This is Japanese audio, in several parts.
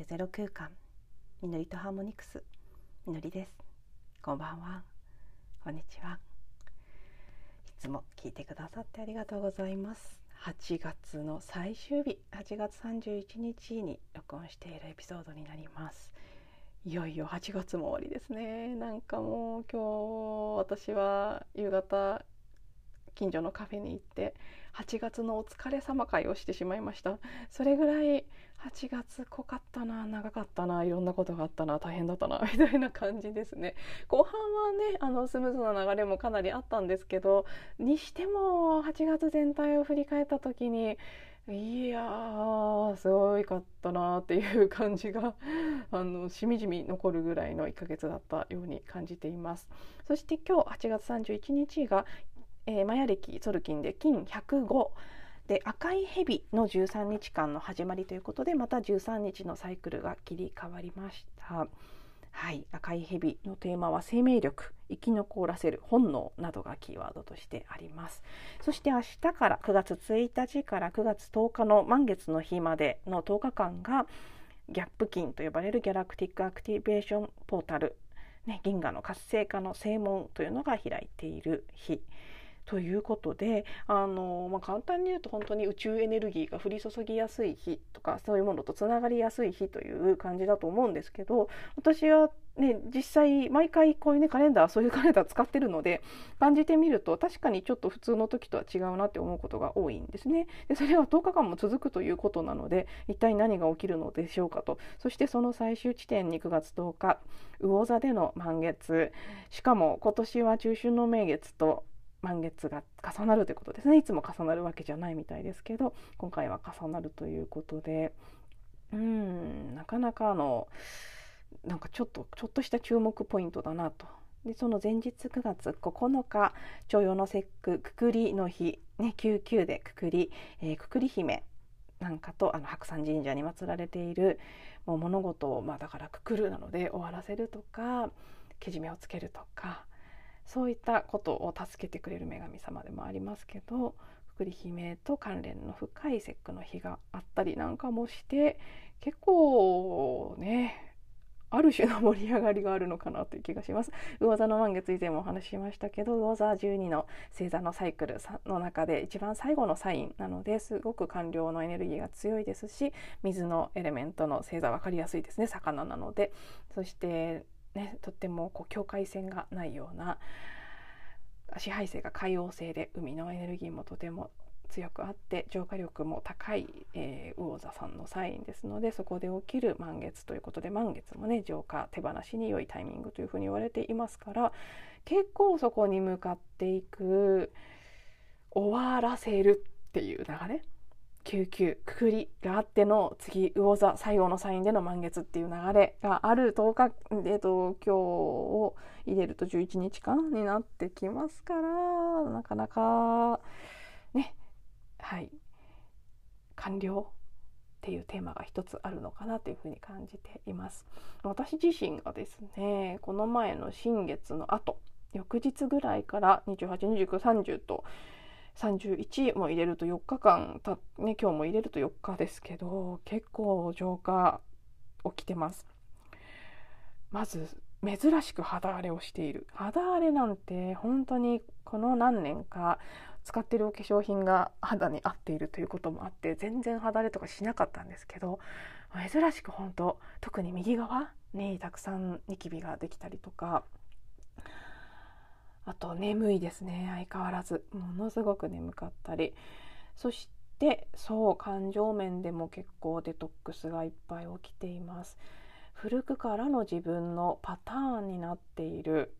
るゼロ空間。みのりとハーモニクス。みのりです。こんばんは。こんにちは。いつも聞いてくださってありがとうございます。8月の最終日。8月31日に録音しているエピソードになります。いよいよ8月も終わりですね。なんかもう今日私は夕方近所のカフェに行って8月のお疲れ様会をしてしまいました。それぐらい8月濃かったな長かったないろんなことがあったな大変だったな みたいな感じですね。後半はねあのスムーズな流れもかなりあったんですけどにしても8月全体を振り返った時にいやーすごいかったなっていう感じが あのしみじみ残るぐらいの1ヶ月だったように感じています。そして今日8月31日が、えー、マヤ暦ソルキンで金105で赤い蛇の13日間の始まりということでまた13日のサイクルが切り替わりました。はい、赤い蛇のテーマは生命力生き残らせる本能などがキーワードとしてあります。そして明日から9月1日から9月10日の満月の日までの10日間がギャップ金と呼ばれるギャラクティックアクティベーションポータル、ね、銀河の活性化の正門というのが開いている日。ということであの、まあ、簡単に言うと本当に宇宙エネルギーが降り注ぎやすい日とかそういうものとつながりやすい日という感じだと思うんですけど私はね、実際毎回こういうねカレンダーそういうカレンダー使ってるので感じてみると確かにちょっと普通の時とは違うなって思うことが多いんですね。でそれは10日間も続くということなので一体何が起きるのでしょうかとそしてその最終地点に9月10日魚座での満月しかも今年は中秋の名月と満月が重なるということですねいつも重なるわけじゃないみたいですけど今回は重なるということでうんなかなかあのなんかちょっとちょっとした注目ポイントだなと。でその前日9月9日徴用の節句くくりの日、ね、99でくくり、えー、くくり姫なんかとあの白山神社に祀られているもう物事を、まあ、だからくくるなので終わらせるとかけじめをつけるとかそういったことを助けてくれる女神様でもありますけどくり姫と関連の深い節句の日があったりなんかもして結構ねある種の盛り上がりがあるのかなという気がします。魚座の満月以前もお話ししましたけど魚座12の星座のサイクルの中で一番最後のサインなのですごく官僚のエネルギーが強いですし水のエレメントの星座分かりやすいですね魚なのでそしてね、とってもこう境界線がないような支配性が海王星で海のエネルギーもとても強くあって浄化力も高い、えー、魚座さんのサインですのでそこで起きる満月ということで満月もね浄化手放しに良いタイミングというふうに言われていますから結構そこに向かっていく終わらせるっていう流れ99くくりがあっての次魚座最後のサインでの満月っていう流れがある10日、えーと、今日を入れると11日間になってきますからなかなかねはい。完了っていうテーマが一つあるのかなというふうに感じています。私自身がですねこの前の新月の後翌日ぐらいから282930と31も入れると4日間た、ね、今日も入れると4日ですけど結構浄化起きてます。まず珍しく肌荒れをしている。肌荒れなんて本当にこの何年か使ってるお化粧品が肌に合っているということもあって全然肌荒れとかしなかったんですけど珍しく本当特に右側にたくさんニキビができたりとかあと眠いですね。相変わらず。ものすごく眠かったり。そしてそう感情面でも結構デトックスがいっぱい起きています。古くからの自分のパターンになっている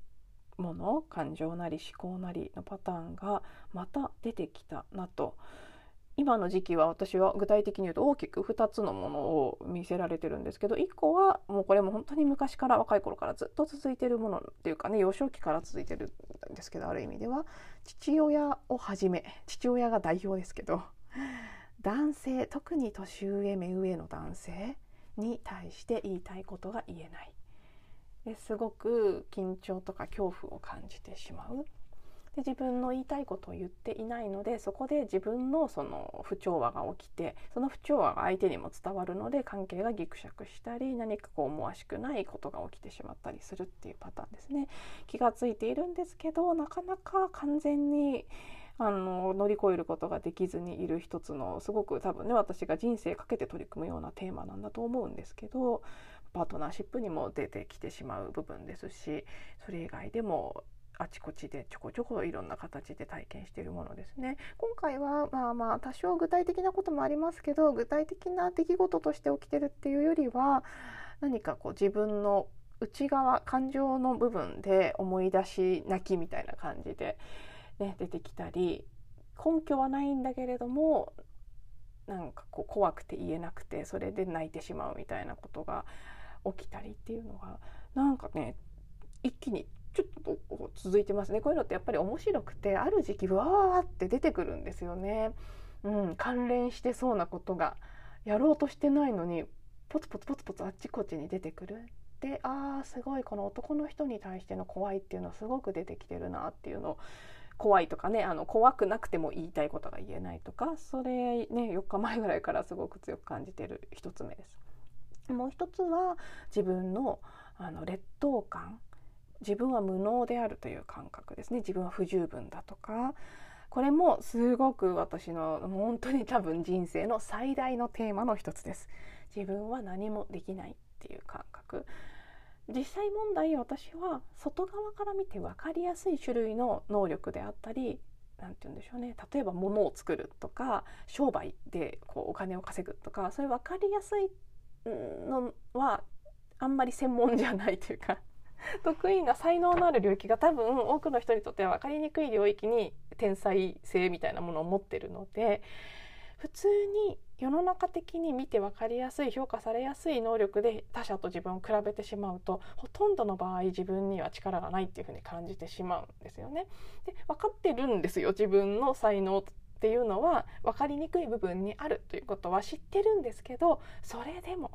もの感情なり思考なりのパターンがまた出てきたなと今の時期は私は具体的に言うと大きく2つのものを見せられてるんですけど1個はもうこれも本当に昔から若い頃からずっと続いてるものっていうかね幼少期から続いてるんですけどある意味では父親をはじめ父親が代表ですけど男性特に年上目上の男性に対して言いたいことが言えない。ですごく緊張とか恐怖を感じてしまう。で自分の言いたいことを言っていないのでそこで自分のその不調和が起きてその不調和が相手にも伝わるので関係がぎくしゃくしたり何かこう思わしくないことが起きてしまったりするっていうパターンですね。気がついているんですけどなかなか完全にあの乗り越えることができずにいる一つのすごく多分ね私が人生かけて取り組むようなテーマなんだと思うんですけどパートナーシップにも出てきてしまう部分ですしそれ以外でもあちこちでちょこちょこいろんな形で体験しているものですね。今回はまあまあ多少具体的なこともありますけど具体的な出来事として起きてるっていうよりは何かこう自分の内側感情の部分で思い出し泣きみたいな感じで、ね、出てきたり根拠はないんだけれどもなんかこう怖くて言えなくてそれで泣いてしまうみたいなことが起きたりっていうのがなんかね一気にちょっと続いてますねこういうのってやっぱり面白くてある時期わーって出てくるんですよね。うん、関連してそうなことがやろうとしてないのにポツポツポツポツあっちこっちに出てくる。であーすごいこの男の人に対しての怖いっていうのはすごく出てきてるなっていうのを怖いとかねあの怖くなくても言いたいことが言えないとかそれね4日前ぐらいからすごく強く感じてる一つ目です。もう一つは自分のあの劣等感自分は無能であるという感覚ですね。自分は不十分だとか。これもすごく私の本当に多分人生の最大のテーマの一つです。自分は何もできないっていう感覚。実際問題私は外側から見て分かりやすい種類の能力であったり何て言うんでしょうね。例えば物を作るとか商売でこうお金を稼ぐとかそういう分かりやすいのはあんまり専門じゃないというか 得意な才能のある領域が多分多くの人にとっては分かりにくい領域に天才性みたいなものを持ってるので普通に世の中的に見て分かりやすい評価されやすい能力で他者と自分を比べてしまうとほとんどの場合自分には力がないっていうふうに感じてしまうんですよね。で分かってるんですよ自分の才能っていうのは分かりにくい部分にあるということは知ってるんですけどそれでも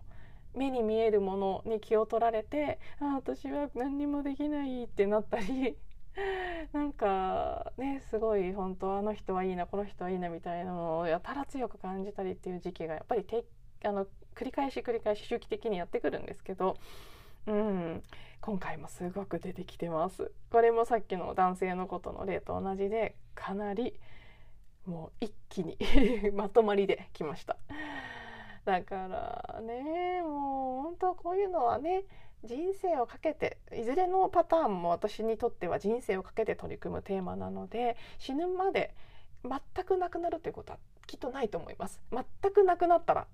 目に見えるものに気を取られてあ私は何にもできないってなったり なんかねすごい本当あの人はいいなこの人はいいなみたいなのをやたら強く感じたりっていう時期がやっぱりあの繰り返し繰り返し周期的にやってくるんですけど、うん、今回もすごく出てきてます。これもさっきの男性のことの例と同じでかなりもう一気に まとまりできました。だからねもう本当こういうのはね人生をかけていずれのパターンも私にとっては人生をかけて取り組むテーマなので死ぬまで全くなくなるということはきっとないと思います。全くなくなったら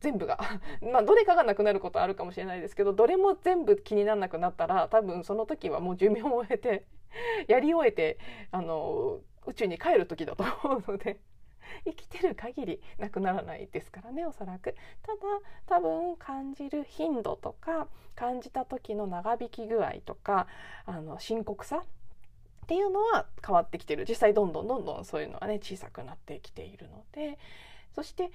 全部が まあどれかがなくなることはあるかもしれないですけどどれも全部気にならなくなったら多分その時はもう寿命を終えてやり終えてあの宇宙に帰る時だと思うので 生きてる限りなくならないですからねおそらく。ただ多分感じる頻度とか感じた時の長引き具合とかあの深刻さっていうのは変わってきてる。実際どんどんどんどんそういうのはね小さくなってきているので。そして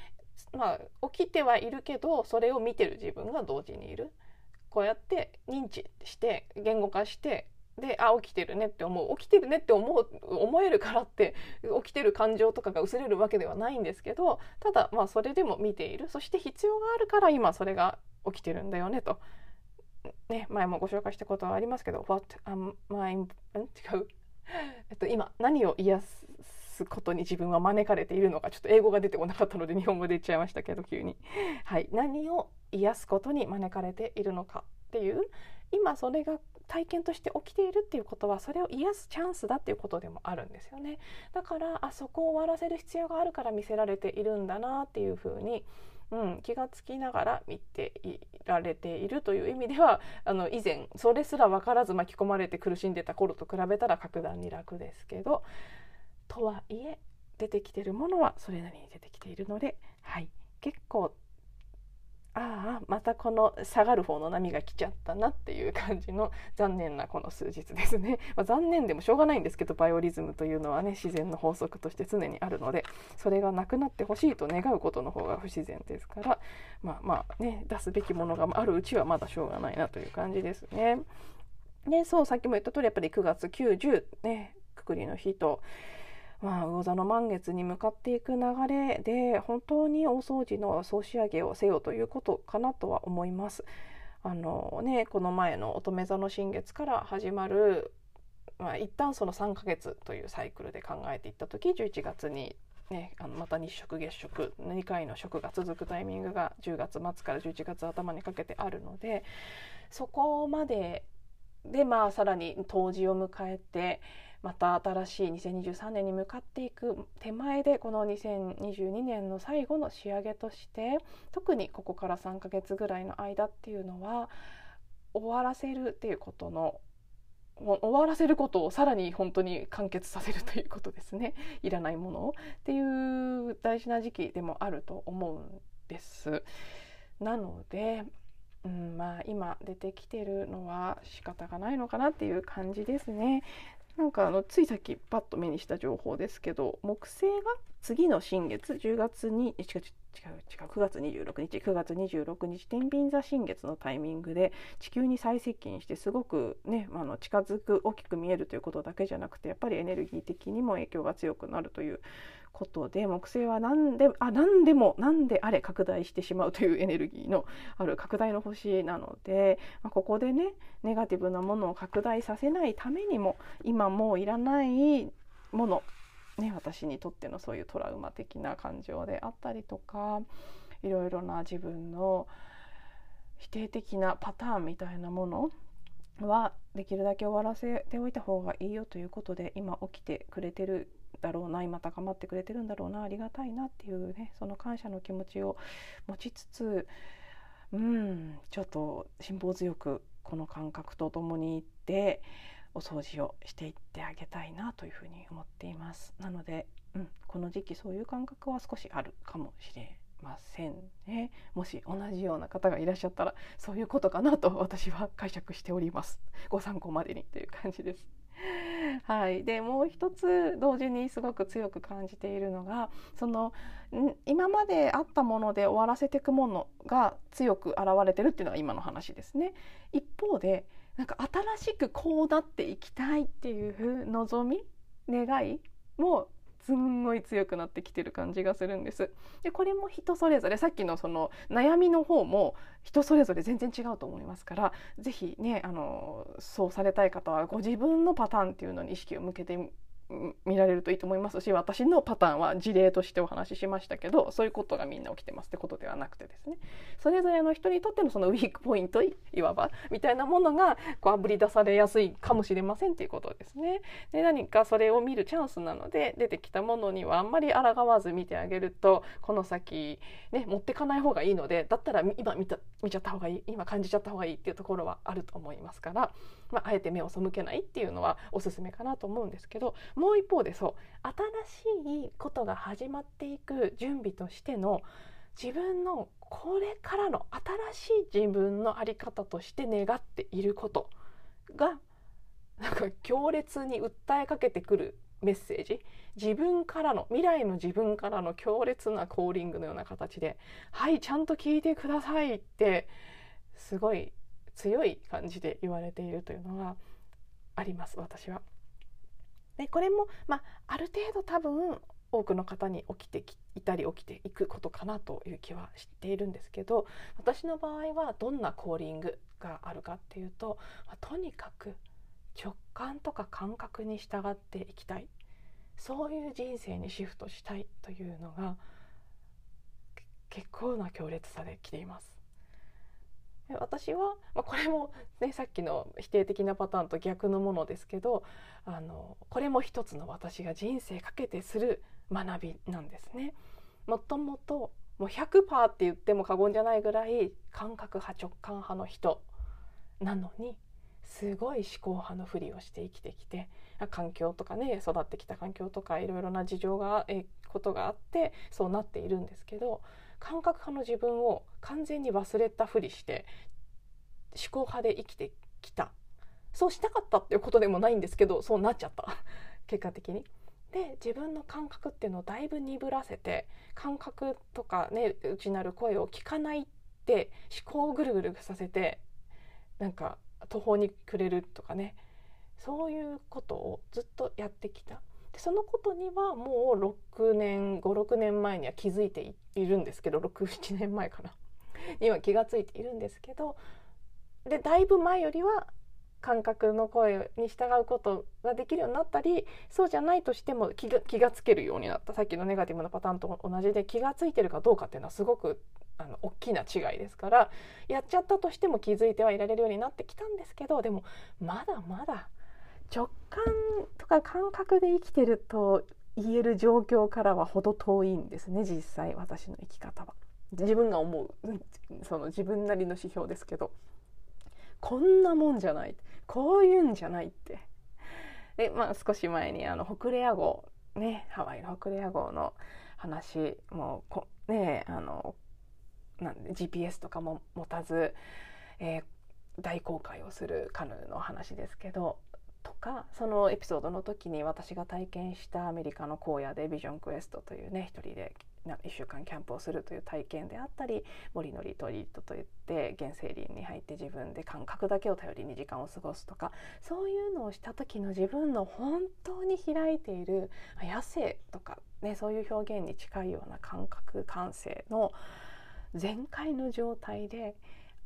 まあ起きてはいるけどそれを見てる自分が同時にいる。こうやって認知して言語化してであ起きてるねって思う。起きてるねって思う思えるからって起きてる感情とかが薄れるわけではないんですけどただまあそれでも見ている。そして必要があるから今それが起きてるんだよねと。ね、前もご紹介したことはありますけど「What am I?」違う、えっと、今何を癒すことに自分は招かれているのかちょっと英語が出てこなかったので日本語で言っちゃいましたけど急に、はい、何を癒すことに招かれているのかっていう今それが体験として起きているっていうことはそれを癒すチャンスだっていうことでもあるんですよね。だからあそこを終わらせる必要があるから見せられているんだなっていうふうにうん、気がつきながら見ていられているという意味ではあの以前それすら分からず巻き込まれて苦しんでた頃と比べたら格段に楽ですけどとはいえ出てきてるものはそれなりに出てきているので、はい、結構ああまたこの下がる方の波が来ちゃったなっていう感じの残念なこの数日ですね、まあ、残念でもしょうがないんですけどバイオリズムというのはね自然の法則として常にあるのでそれがなくなってほしいと願うことの方が不自然ですからまあまあね出すべきものがあるうちはまだしょうがないなという感じですね。でそうさっきも言った通りやっぱり9月9 0ねくくりの日と、まあ、魚座の満月に向かっていく流れで本当に大掃除の総仕上げをせよということかなとは思います。あのね、この前の乙女座の新月から始まる、まあ、一旦その3ヶ月というサイクルで考えていった時11月にね、あのまた日食月食2回の食が続くタイミングが10月末から11月頭にかけてあるのでそこまででまあさらに冬至を迎えてまた新しい2023年に向かっていく手前でこの2022年の最後の仕上げとして特にここから3ヶ月ぐらいの間っていうのは終わらせるっていうことの終わらせることをさらに本当に完結させるということですねいらないものをっていう大事な時期でもあると思うんです。なのでうん、まあ今出てきてるのは仕方がないのかなっていう感じですね。なんかあのついさっきパッと目にした情報ですけど木星が次の新月10月に違う違う違う9月26日9月26日天秤座新月のタイミングで地球に最接近してすごくねあの近づく大きく見えるということだけじゃなくてやっぱりエネルギー的にも影響が強くなるということで木星は何であ何でも何であれ拡大してしまうというエネルギーのある拡大の星なので、まあ、ここでねネガティブなものを拡大させないためにも今もういらないもの、ね、私にとってのそういうトラウマ的な感情であったりとかいろいろな自分の否定的なパターンみたいなものはできるだけ終わらせておいた方がいいよということで今起きてくれてるだろうな今高まってくれてるんだろうなありがたいなっていうねその感謝の気持ちを持ちつつうんちょっと辛抱強くこの感覚とともに行ってお掃除をしていってあげたいなというふうに思っています。なので、うん、この時期そういう感覚は少しあるかもしれませんね。もし同じような方がいらっしゃったらそういうことかなと私は解釈しております。ご参考までにという感じです。はい、でもう一つ同時にすごく強く感じているのがその今まであったもので終わらせていくものが強く現れてるっていうのが今の話ですね。一方でなんか新しくこうなっていきたいっていう望み願いもすんごい強くなってきてる感じがするんです。でこれも人それぞれさっきのその悩みの方も人それぞれ全然違うと思いますから是非ねあのそうされたい方はご自分のパターンっていうのに意識を向けて見られるといいと思います。し私のパターンは事例としてお話ししましたけどそういうことがみんな起きてますってことではなくてですね。それぞれの人にとってのそのウィークポイントいわばみたいなものがこうあぶり出されやすいかもしれませんっていうことですね。で何かそれを見るチャンスなので出てきたものにはあんまり抗わず見てあげるとこの先、ね、持ってかない方がいいのでだったら今見た見ちゃった方がいい今感じちゃった方がいいっていうところはあると思いますから、まあ、あえて目を背けないっていうのはおすすめかなと思うんですけどもう一方でそう新しいことが始まっていく準備としての自分のこれからの新しい自分の在り方として願っていることがなんか強烈に訴えかけてくるメッセージ。自分からの未来の自分からの強烈なコーリングのような形で「はいちゃんと聞いてください」ってすごい強い感じで言われているというのがあります私は。でこれも、まあ、ある程度多分多くの方に起きていたり起きていくことかなという気はしているんですけど私の場合はどんなコーリングがあるかっていうと、まあ、とにかく直感とか感覚に従っていきたいそういう人生にシフトしたいというのが結構な強烈さで来ています。私は、まあ、これも、ね、さっきの否定的なパターンと逆のものですけどあのこれも一つの私が人生かけてする学びなんですね。もともともう100%って言っても過言じゃないぐらい感覚派直感派の人なのにすごい思考派のふりをして生きてきて環境とかね育ってきた環境とかいろいろな事情がえことがあってそうなっているんですけど感覚派の自分を完全に忘れたふりして思考派で生きてきた。そうしたかったっていうことでもないんですけどそうなっちゃった。結果的に。で自分の感覚っていうのをだいぶ鈍らせて感覚とかね内なる声を聞かないって思考をぐるぐるさせてなんか途方に暮れるとかね。そういうことをずっとやってきた。でそのことにはもう6年56年前には気づいているんですけど67年前かな。には気が付いているんですけどでだいぶ前よりは感覚の声に従うことができるようになったりそうじゃないとしても気が気がつけるようになった。さっきのネガティブなパターンと同じで気が付いてるかどうかっていうのはすごくあの大きな違いですからやっちゃったとしても気づいてはいられるようになってきたんですけどでもまだまだ直感とか感覚で生きてると言える状況からは程遠いんですね実際私の生き方は。自分が思うその自分なりの指標ですけど。こんなもんじゃない。こういうんじゃないって。で、まあ、少し前にあの北レア号ねハワイの北レア号の話もこねあのなんで GPS とかも持たず、えー、大航海をするカヌーの話ですけど。かそのエピソードの時に私が体験したアメリカの荒野でビジョンクエストというね一人で1週間キャンプをするという体験であったり森のリトリートといって原生林に入って自分で感覚だけを頼りに時間を過ごすとかそういうのをした時の自分の本当に開いている野生とか、ね、そういう表現に近いような感覚感性の全開の状態で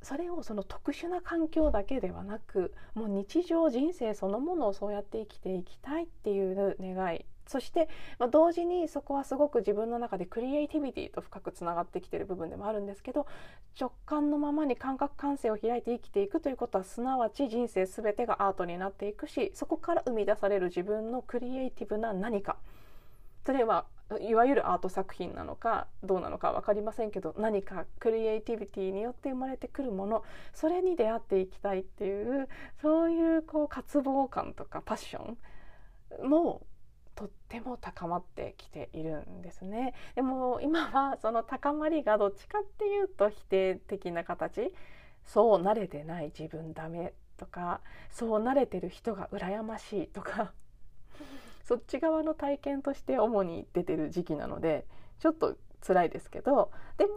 それをその特殊な環境だけではなくもう日常人生そのものをそうやって生きていきたいっていう願い。そして、まあ、同時にそこはすごく自分の中でクリエイティビティと深くつながってきてる部分でもあるんですけど直感のままに感覚感性を開いて生きていくということはすなわち人生全てがアートになっていくしそこから生み出される自分のクリエイティブな何か。それはいわゆるアート作品なのかどうなのか分かりませんけど何かクリエイティビティによって生まれてくるものそれに出会っていきたいっていうそういうこう渇望感とかパッションもとっても高まってきているんですね。でも今はその高まりがどっちかっていうと否定的な形。そう慣れてない自分ダメとかそう慣れてる人が羨ましいとか。そっち側の体験として主に出てる時期なのでちょっと辛いですけどでも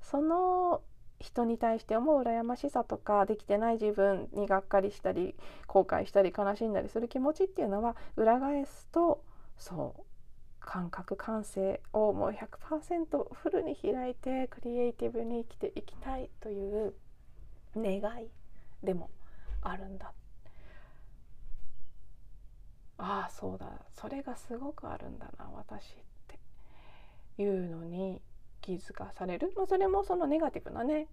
その人に対して思う羨ましさとかできてない自分にがっかりしたり後悔したり悲しんだりする気持ちっていうのは裏返すとそう感覚感性をもう100%フルに開いてクリエイティブに生きていきたいという願いでもあるんだ。ああそうだ。それがすごくあるんだな私っていうのに気づかされる、まあ、それもそのネガティブなね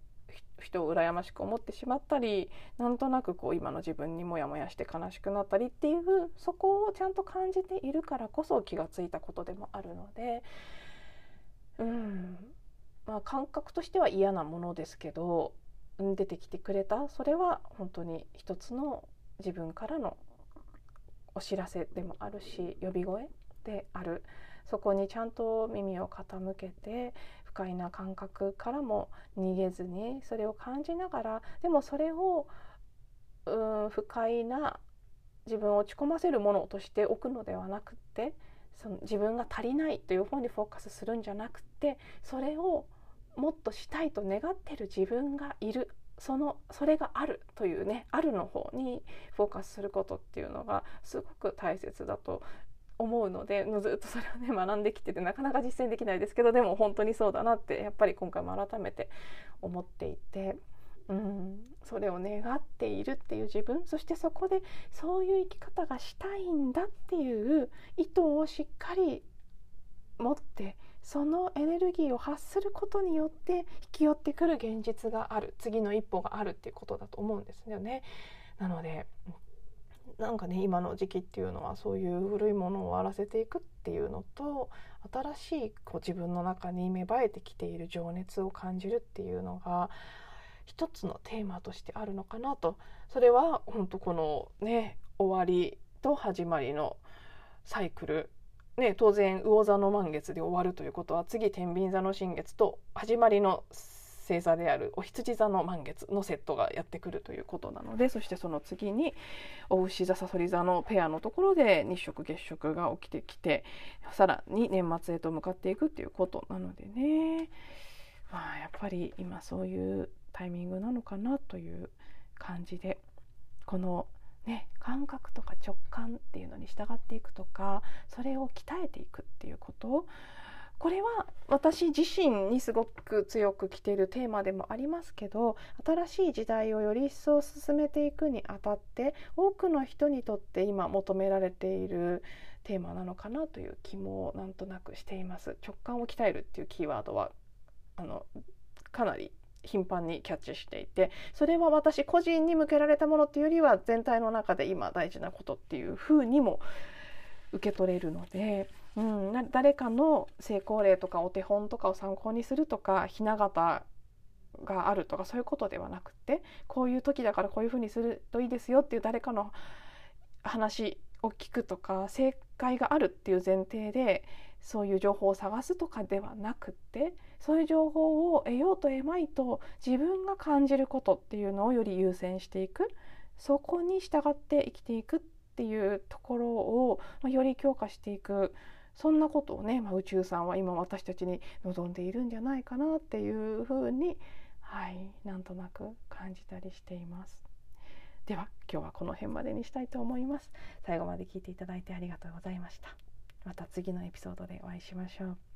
人を羨ましく思ってしまったりなんとなくこう今の自分にモヤモヤして悲しくなったりっていうそこをちゃんと感じているからこそ気がついたことでもあるので。うん。まあ感覚としては嫌なものですけど出てきてくれたそれは本当に一つの自分からのお知らせでもあるし呼び声である。そこにちゃんと耳を傾けて不快な感覚からも逃げずにそれを感じながらでもそれをうん不快な自分を落ち込ませるものとしておくのではなくってその自分が足りないという方にフォーカスするんじゃなくてそれをもっとしたいと願ってる自分がいる。そのそれがあるというねあるの方にフォーカスすることっていうのがすごく大切だと思うのでずっとそれをね学んできててなかなか実践できないですけどでも本当にそうだなってやっぱり今回も改めて思っていて。うん、それを願っているっていう自分そしてそこでそういう生き方がしたいんだっていう意図をしっかり持ってそのエネルギーを発することによって引き寄ってくる現実がある次の一歩があるっていうことだと思うんですよね。なのでなんかね今の時期っていうのはそういう古いものを終わらせていくっていうのと新しいこう自分の中に芽生えてきている情熱を感じるっていうのが一つのテーマとしてあるのかなとそれは本当このね終わりと始まりのサイクルね、当然魚座の満月で終わるということは次天秤座の新月と始まりの星座であるお羊座の満月のセットがやってくるということなのでそしてその次にお牛座さそり座のペアのところで日食月食が起きてきてさらに年末へと向かっていくっていうことなのでね、まあ、やっぱり今そういうタイミングなのかなという感じでこのね、感覚とか直感っていうのに従っていくとかそれを鍛えていくっていうこと。これは私自身にすごく強く来てるテーマでもありますけど新しい時代をより一層進めていくにあたって多くの人にとって今求められているテーマなのかなという気もなんとなくしています。直感を鍛えるっていうキーワードはあのかなり頻繁にキャッチしていてそれは私個人に向けられたものっていうよりは全体の中で今大事なことっていうふうにも受け取れるので、うん、誰かの成功例とかお手本とかを参考にするとかひな形があるとかそういうことではなくてこういう時だからこういうふうにするといいですよっていう誰かの話を聞くとか正解があるっていう前提でそういう情報を探すとかではなくってそういう情報を得ようと得まいと自分が感じることっていうのをより優先していくそこに従って生きていくっていうところを、まあ、より強化していくそんなことをね、まあ、宇宙さんは今私たちに望んでいるんじゃないかなっていうふうにはいなんとなく感じたりしています。では今日はこの辺までにしたいと思います。最後まで聞いていただいてありがとうございました。また次のエピソードでお会いしましょう。